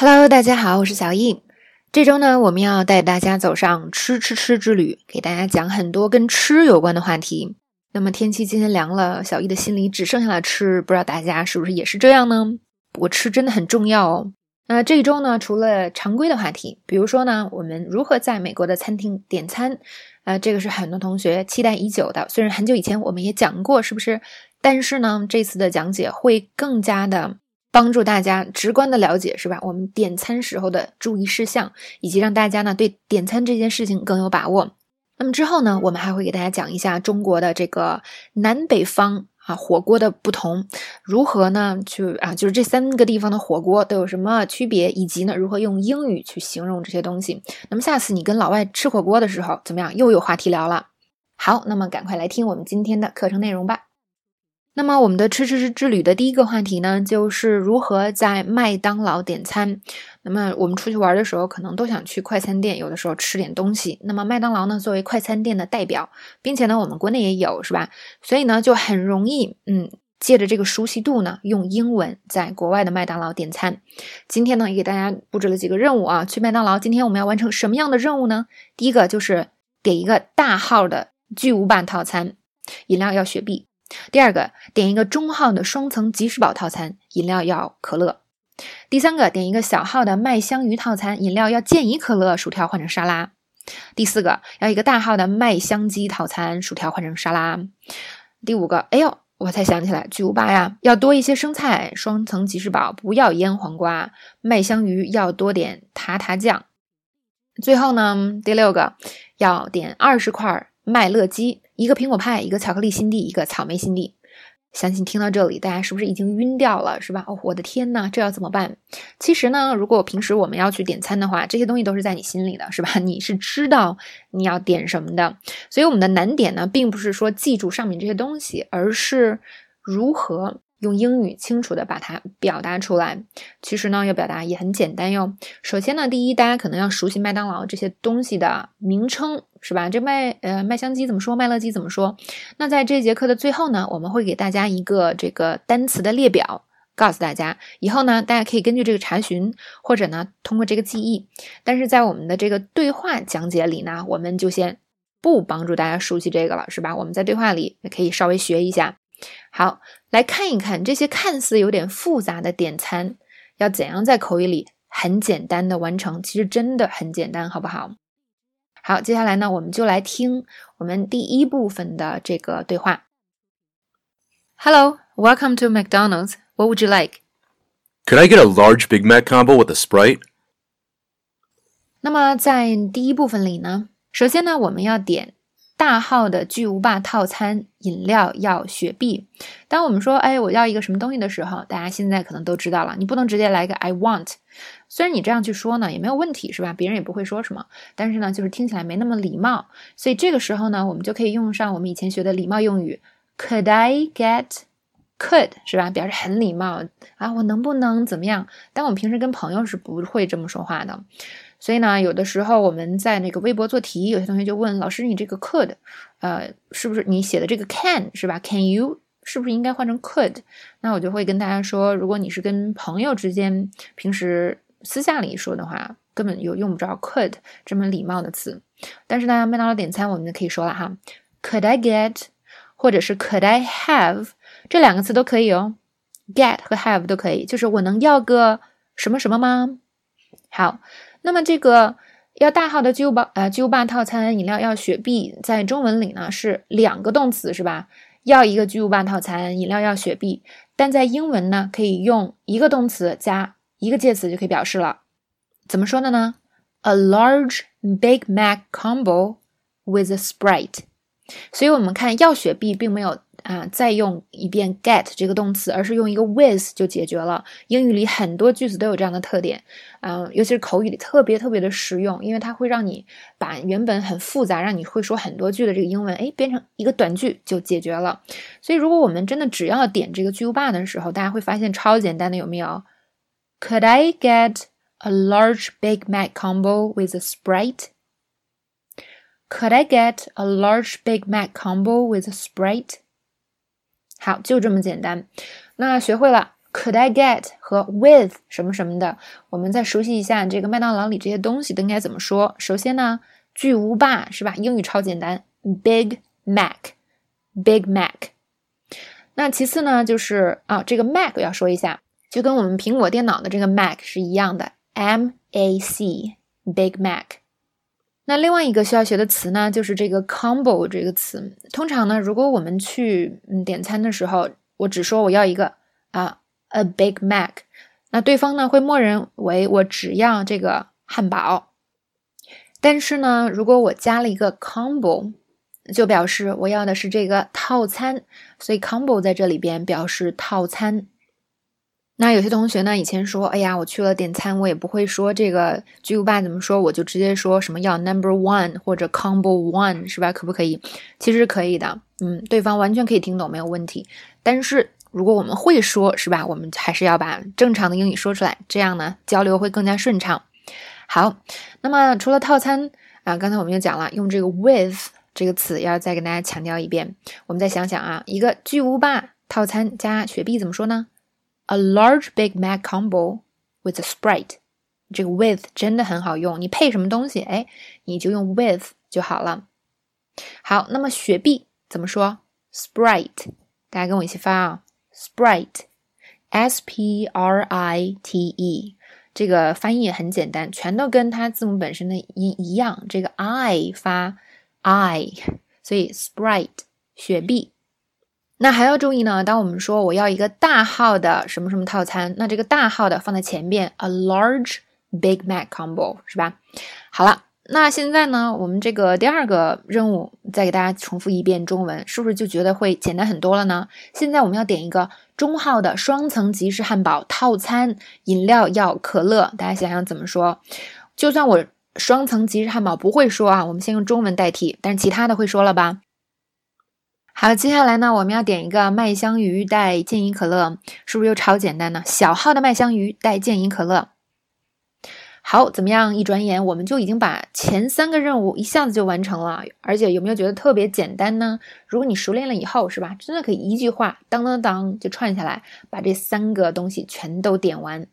Hello，大家好，我是小易。这周呢，我们要带大家走上吃吃吃之旅，给大家讲很多跟吃有关的话题。那么天气今天凉了，小易的心里只剩下了吃，不知道大家是不是也是这样呢？不过吃真的很重要哦。那这一周呢，除了常规的话题，比如说呢，我们如何在美国的餐厅点餐，呃，这个是很多同学期待已久的。虽然很久以前我们也讲过，是不是？但是呢，这次的讲解会更加的。帮助大家直观的了解，是吧？我们点餐时候的注意事项，以及让大家呢对点餐这件事情更有把握。那么之后呢，我们还会给大家讲一下中国的这个南北方啊火锅的不同，如何呢去啊，就是这三个地方的火锅都有什么区别，以及呢如何用英语去形容这些东西。那么下次你跟老外吃火锅的时候，怎么样？又有话题聊了。好，那么赶快来听我们今天的课程内容吧。那么我们的吃吃吃之旅的第一个话题呢，就是如何在麦当劳点餐。那么我们出去玩的时候，可能都想去快餐店，有的时候吃点东西。那么麦当劳呢，作为快餐店的代表，并且呢，我们国内也有，是吧？所以呢，就很容易，嗯，借着这个熟悉度呢，用英文在国外的麦当劳点餐。今天呢，也给大家布置了几个任务啊，去麦当劳，今天我们要完成什么样的任务呢？第一个就是点一个大号的巨无霸套餐，饮料要雪碧。第二个，点一个中号的双层吉士堡套餐，饮料要可乐。第三个，点一个小号的麦香鱼套餐，饮料要健怡可乐，薯条换成沙拉。第四个，要一个大号的麦香鸡套餐，薯条换成沙拉。第五个，哎呦，我才想起来，巨无霸呀，要多一些生菜，双层吉士堡不要腌黄瓜，麦香鱼要多点塔塔酱。最后呢，第六个，要点二十块麦乐鸡。一个苹果派，一个巧克力心地，一个草莓心地。相信听到这里，大家是不是已经晕掉了，是吧？哦，我的天呐，这要怎么办？其实呢，如果平时我们要去点餐的话，这些东西都是在你心里的，是吧？你是知道你要点什么的。所以我们的难点呢，并不是说记住上面这些东西，而是如何。用英语清楚的把它表达出来，其实呢，要表达也很简单哟。首先呢，第一，大家可能要熟悉麦当劳这些东西的名称，是吧？这麦呃麦香鸡怎么说？麦乐鸡怎么说？那在这节课的最后呢，我们会给大家一个这个单词的列表，告诉大家，以后呢，大家可以根据这个查询，或者呢，通过这个记忆。但是在我们的这个对话讲解里呢，我们就先不帮助大家熟悉这个了，是吧？我们在对话里也可以稍微学一下。好，来看一看这些看似有点复杂的点餐，要怎样在口语里很简单的完成？其实真的很简单，好不好？好，接下来呢，我们就来听我们第一部分的这个对话。Hello, welcome to McDonald's. What would you like? Could I get a large Big Mac combo with a Sprite? 那么在第一部分里呢，首先呢，我们要点。大号的巨无霸套餐，饮料要雪碧。当我们说“哎，我要一个什么东西”的时候，大家现在可能都知道了。你不能直接来个 “I want”，虽然你这样去说呢，也没有问题，是吧？别人也不会说什么。但是呢，就是听起来没那么礼貌。所以这个时候呢，我们就可以用上我们以前学的礼貌用语：“Could I get？” Could 是吧？表示很礼貌啊，我能不能怎么样？但我们平时跟朋友是不会这么说话的。所以呢，有的时候我们在那个微博做题，有些同学就问老师：“你这个 could，呃，是不是你写的这个 can 是吧？Can you 是不是应该换成 could？” 那我就会跟大家说，如果你是跟朋友之间平时私下里说的话，根本就用不着 could 这么礼貌的词。但是呢，麦当劳点餐我们就可以说了哈，Could I get？或者是 Could I have？这两个词都可以哦，get 和 have 都可以，就是我能要个什么什么吗？好。那么这个要大号的巨无霸呃巨无霸套餐饮料要雪碧，在中文里呢是两个动词是吧？要一个巨无霸套餐饮料要雪碧，但在英文呢可以用一个动词加一个介词就可以表示了。怎么说的呢？A large Big Mac combo with a Sprite。所以我们看要雪碧并没有。啊，再用一遍 get 这个动词，而是用一个 with 就解决了。英语里很多句子都有这样的特点，嗯，尤其是口语里特别特别的实用，因为它会让你把原本很复杂、让你会说很多句的这个英文，哎，变成一个短句就解决了。所以，如果我们真的只要点这个巨无霸的时候，大家会发现超简单的，有没有？Could I get a large Big Mac combo with a Sprite？Could I get a large Big Mac combo with a Sprite？好，就这么简单。那学会了，Could I get 和 with 什么什么的，我们再熟悉一下这个麦当劳里这些东西都应该怎么说。首先呢，巨无霸是吧？英语超简单，Big Mac，Big Mac。那其次呢，就是啊，这个 Mac 要说一下，就跟我们苹果电脑的这个 Mac 是一样的，M A C，Big Mac。那另外一个需要学的词呢，就是这个 combo 这个词。通常呢，如果我们去嗯点餐的时候，我只说我要一个啊 a Big Mac，那对方呢会默认为我只要这个汉堡。但是呢，如果我加了一个 combo，就表示我要的是这个套餐，所以 combo 在这里边表示套餐。那有些同学呢，以前说，哎呀，我去了点餐，我也不会说这个巨无霸怎么说，我就直接说什么要 number one 或者 combo one 是吧？可不可以？其实可以的，嗯，对方完全可以听懂，没有问题。但是如果我们会说，是吧？我们还是要把正常的英语说出来，这样呢，交流会更加顺畅。好，那么除了套餐啊，刚才我们又讲了，用这个 with 这个词，要再跟大家强调一遍。我们再想想啊，一个巨无霸套餐加雪碧怎么说呢？A large Big Mac combo with a Sprite，这个 with 真的很好用。你配什么东西，哎，你就用 with 就好了。好，那么雪碧怎么说？Sprite，大家跟我一起发啊，Sprite，S P R I T E，这个翻译也很简单，全都跟它字母本身的音一样，这个 I 发 I，所以 Sprite，雪碧。那还要注意呢，当我们说我要一个大号的什么什么套餐，那这个大号的放在前边，a large Big Mac combo 是吧？好了，那现在呢，我们这个第二个任务再给大家重复一遍中文，是不是就觉得会简单很多了呢？现在我们要点一个中号的双层吉士汉堡套餐，饮料要可乐，大家想想怎么说？就算我双层吉士汉堡不会说啊，我们先用中文代替，但是其他的会说了吧？好，接下来呢，我们要点一个麦香鱼带健怡可乐，是不是又超简单呢？小号的麦香鱼带健怡可乐。好，怎么样？一转眼我们就已经把前三个任务一下子就完成了，而且有没有觉得特别简单呢？如果你熟练了以后，是吧？真的可以一句话当当当就串下来，把这三个东西全都点完。